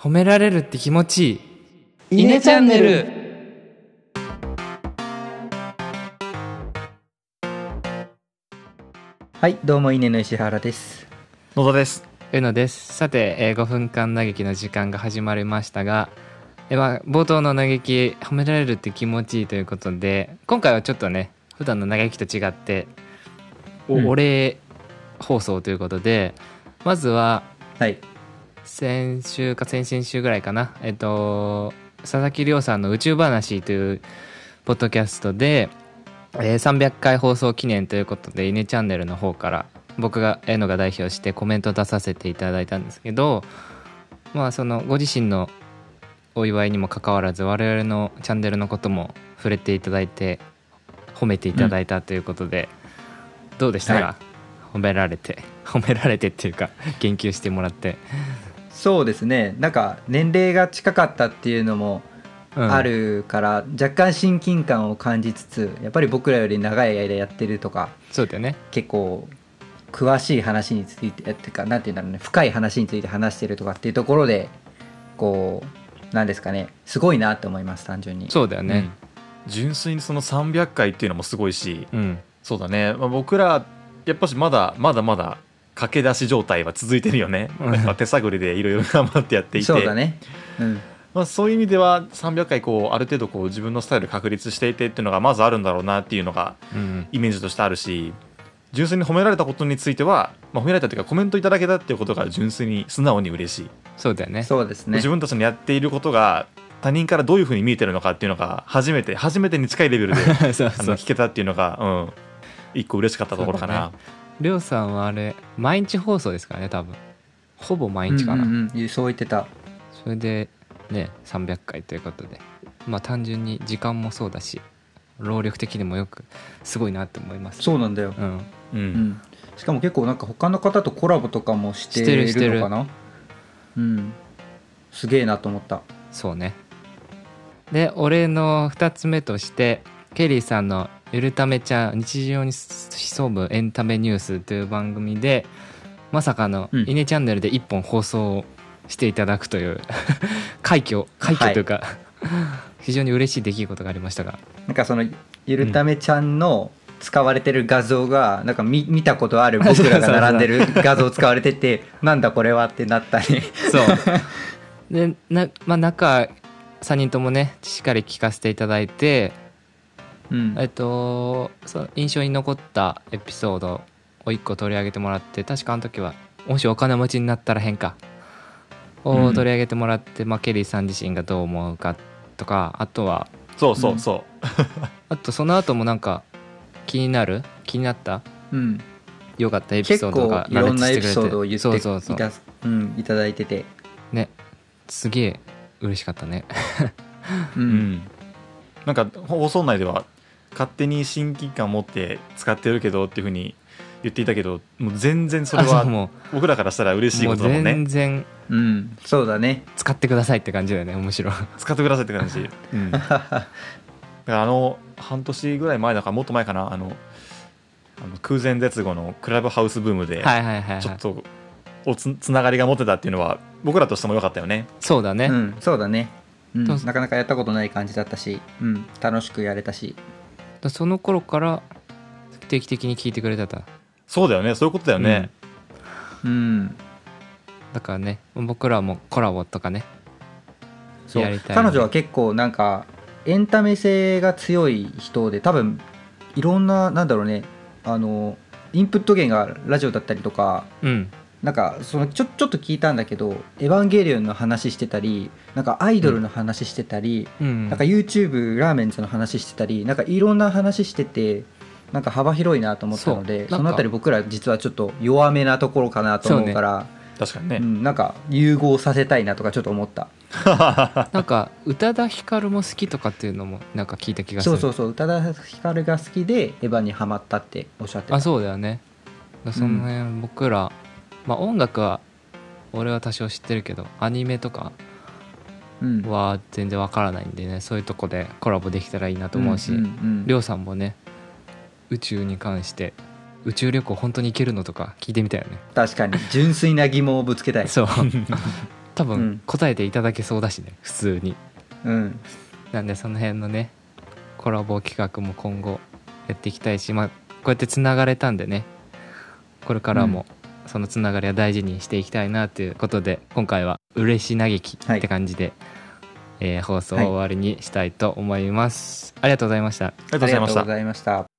褒められるって気持ちいい。イネチャンネル。はいどうも稲の石原です。野田です。うのです。さて、えー5分間嘆きの時間が始まりましたが、えーまあ、冒頭の嘆き褒められるって気持ちいいということで今回はちょっとね普段の嘆きと違ってお,、うん。お礼放送ということでまずははい先週か先々週ぐらいかな。えっと佐々木亮さんの「宇宙話」というポッドキャストで、えー300回放送記念ということで「イネチャンネル」の方から僕がえのが代表してコメントを出させていただいたんですけどまあそのご自身のお祝いにもかかわらず我々のチャンネルのことも触れていただいて褒めていただいたということで、どうでしたか、は褒められて褒められてっていうか言及してもらって。そうですね。なんか年齢が近かったっていうのもうん。あるから、若干親近感を感じつつやっぱり僕らより長い間やってるとかそうだよね。結構詳しい話についてっていうかなんていうんだろうね。深い話について話してるとかっていうところでこうなんですかね。すごいなって思います単純に。そうだよね。うん。純粋にその300回っていうのもすごいしうん、そうだね、まあ、僕らやっぱしまだまだまだ駆け出し状態は続いてるよね、うん。手探りでいろいろ頑張ってやっていて。そうだね。うん。まあ、そういう意味では300回こうある程度こう自分のスタイル確立していてっていうのがまずあるんだろうなっていうのがうん、イメージとしてあるし純粋に褒められたことについては、まあ、褒められたというかコメントいただけたっていうことが純粋に素直に嬉しい、そうだよね。そうですね。自分たちのやっていることが他人からどういうふうに見えてるのかっていうのが初めて初めてに近いレベルで そうあそう。の聞けたっていうのが、うん、一個嬉しかったところかな。りょうさんはあれ毎日放送ですからね多分。ほぼ毎日かな、うんうんうん、そう言ってた。それでね300回ということでまあ単純に時間もそうだし労力的にもよくすごいなって思います。そうなんだよ、うん。ううん。ん、しかも結構なんか他の方とコラボとかもしてしてるしてる。るのかなうん。すげえなと思った。そうね。で俺の2つ目としてケリーさんの「ゆるためちゃん日常に潜むエンタメニュース」という番組でまさかのうん「イネチャンネル」で1本放送していただくという 快挙快挙というか、非常に嬉しい出来事がありましたが。なんかそのゆるためちゃんの使われてる画像がなんか見見たことある僕らが並んでる 画像使われててなんだこれはってなったり。そう。でな、まあ、中3人ともねしっかり聞かせていただいてうん。えっとその印象に残ったエピソードを1個取り上げてもらって確かあの時は「もしお金持ちになったら変か」をうん。取り上げてもらって、まあ、ケリーさん自身がどう思うかとかあとはそうそうそあとその後もなんか気になる気になったうん。良かったエピ結ソード構がいろんなエピ羅列してくれて。ソードを言ってそうそうそう。いたうん、いただいてて、ね。すげえ嬉しかったね。うう、うんん、なんか放送内では勝手に親近感を持って使ってるけどっていうふうに言っていたけどもう全然それはも僕らからしたら嬉しいことだもんね全然。うん、そうだね。使ってくださいって感じだよねむしろ使ってくださいって感じ、うん、だからあの半年ぐらい前だからもっと前かな。あのあの空前絶後のクラブハウスブームでちょっとおつつながりが持てたっていうのは僕らとしても良かったよね。そうだね、うん、そうだね、うん、そうなかなかやったことない感じだったし、うん、楽しくやれたしだその頃から定期的に聞いてくれてたそうだよね。そういうことだよね、うん。だからね僕らもコラボとかねそう。やりたい彼女は結構なんかエンタメ性が強い人で多分いろんななんだろうねあのインプット源がラジオだったりとかうんなんかそのちょちょっと聞いたんだけど「エヴァンゲリオン」の話してたりなんかアイドルの話してたり、うん。なんか YouTube ラーメンズの話してたりなんかいろんな話しててなんか幅広いなと思ったのでそのあたり僕ら実はちょっと弱めなところかなと思うから確かにね、うん、なんか融合させたいなとかちょっと思った。なんか宇多田ヒカルも好きとかっていうのもなんか聞いた気がする。そうそうそう宇多田ヒカルが好きでエヴァにハマったっておっしゃってた。あそうだよね。だその辺僕ら、まあ音楽は俺は多少知ってるけどアニメとかうん。は全然わからないんでねそういうとこでコラボできたらいいなと思うし、んんうん。りょうさんもね宇宙に関して宇宙旅行本当に行けるのとか聞いてみたいよね。確かに。純粋な疑問をぶつけたい。そう。多分うん。答えていただけそうだしね普通に。うん。なんでその辺のねコラボ企画も今後やっていきたいしまあこうやってつながれたんでねこれからもそのつながりは大事にしていきたいなということで今回は「嬉し嘆き」って感じで、えー放送を終わりにしたいと思います、ありがとうございました。ありがとうございました。ありがとうございました